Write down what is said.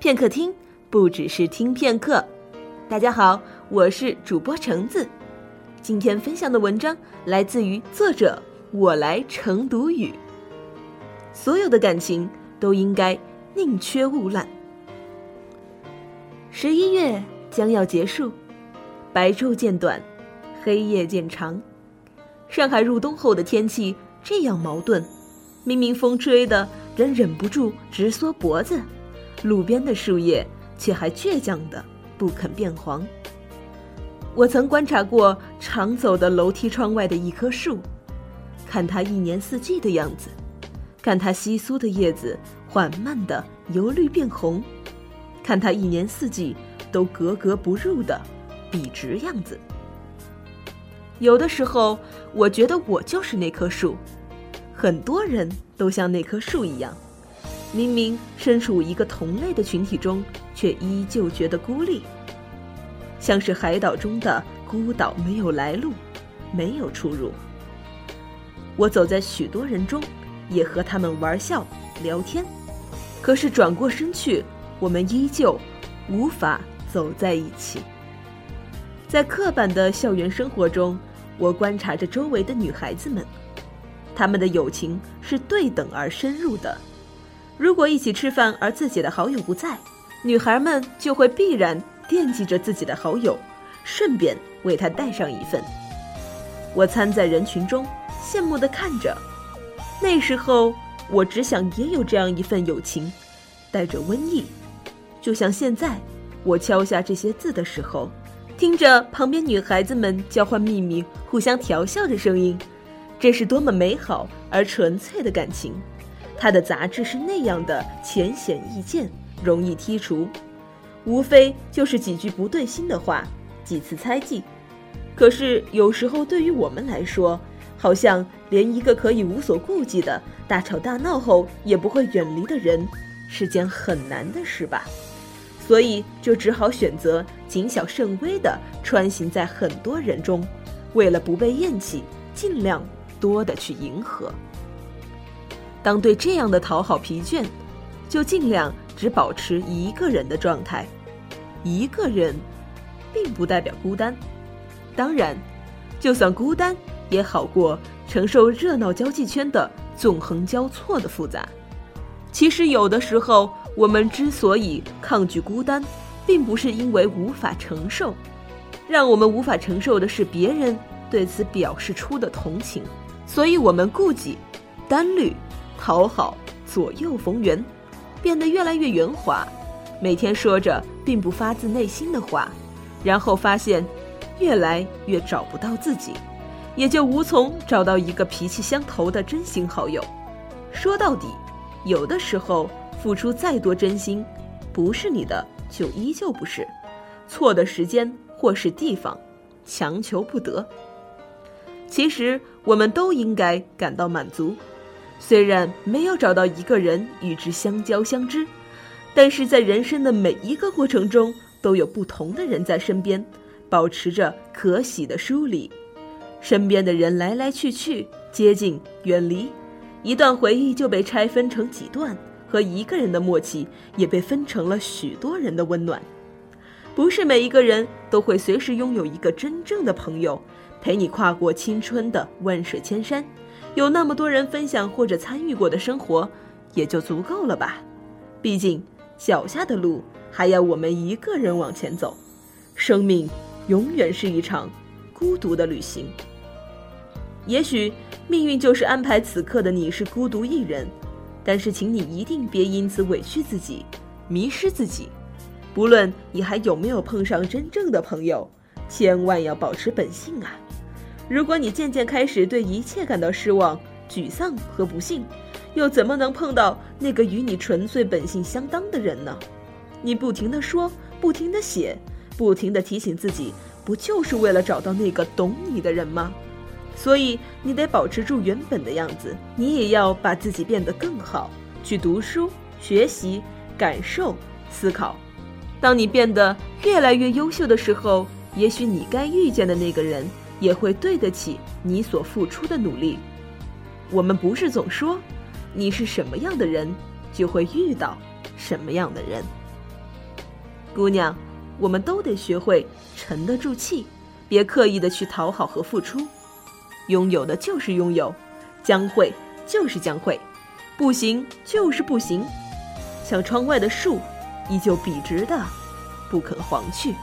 片刻听，不只是听片刻。大家好，我是主播橙子。今天分享的文章来自于作者我来成读语。所有的感情都应该宁缺毋滥。十一月将要结束，白昼渐短，黑夜渐长。上海入冬后的天气这样矛盾，明明风吹的人忍不住直缩脖子，路边的树叶却还倔强的不肯变黄。我曾观察过常走的楼梯窗外的一棵树，看它一年四季的样子，看它稀疏的叶子缓慢的由绿变红，看它一年四季都格格不入的笔直样子。有的时候，我觉得我就是那棵树，很多人都像那棵树一样，明明身处一个同类的群体中，却依旧觉得孤立，像是海岛中的孤岛，没有来路，没有出入。我走在许多人中，也和他们玩笑聊天，可是转过身去，我们依旧无法走在一起。在刻板的校园生活中。我观察着周围的女孩子们，她们的友情是对等而深入的。如果一起吃饭而自己的好友不在，女孩们就会必然惦记着自己的好友，顺便为他带上一份。我参在人群中，羡慕地看着。那时候，我只想也有这样一份友情，带着瘟疫，就像现在，我敲下这些字的时候。听着旁边女孩子们交换秘密、互相调笑的声音，这是多么美好而纯粹的感情。他的杂志是那样的浅显易见，容易剔除，无非就是几句不对心的话，几次猜忌。可是有时候对于我们来说，好像连一个可以无所顾忌的大吵大闹后也不会远离的人，是件很难的事吧。所以就只好选择谨小慎微地穿行在很多人中，为了不被厌弃，尽量多的去迎合。当对这样的讨好疲倦，就尽量只保持一个人的状态。一个人，并不代表孤单。当然，就算孤单，也好过承受热闹交际圈的纵横交错的复杂。其实有的时候。我们之所以抗拒孤单，并不是因为无法承受，让我们无法承受的是别人对此表示出的同情，所以我们顾忌、单虑、讨好、左右逢源，变得越来越圆滑，每天说着并不发自内心的话，然后发现越来越找不到自己，也就无从找到一个脾气相投的真心好友。说到底，有的时候。付出再多真心，不是你的就依旧不是。错的时间或是地方，强求不得。其实我们都应该感到满足，虽然没有找到一个人与之相交相知，但是在人生的每一个过程中，都有不同的人在身边，保持着可喜的疏离。身边的人来来去去，接近远离，一段回忆就被拆分成几段。和一个人的默契也被分成了许多人的温暖，不是每一个人都会随时拥有一个真正的朋友，陪你跨过青春的万水千山。有那么多人分享或者参与过的生活，也就足够了吧。毕竟脚下的路还要我们一个人往前走，生命永远是一场孤独的旅行。也许命运就是安排此刻的你是孤独一人。但是，请你一定别因此委屈自己，迷失自己。不论你还有没有碰上真正的朋友，千万要保持本性啊！如果你渐渐开始对一切感到失望、沮丧和不幸，又怎么能碰到那个与你纯粹本性相当的人呢？你不停的说，不停的写，不停的提醒自己，不就是为了找到那个懂你的人吗？所以你得保持住原本的样子，你也要把自己变得更好，去读书、学习、感受、思考。当你变得越来越优秀的时候，也许你该遇见的那个人也会对得起你所付出的努力。我们不是总说，你是什么样的人，就会遇到什么样的人。姑娘，我们都得学会沉得住气，别刻意的去讨好和付出。拥有的就是拥有，将会就是将会，不行就是不行。像窗外的树，依旧笔直的，不肯黄去。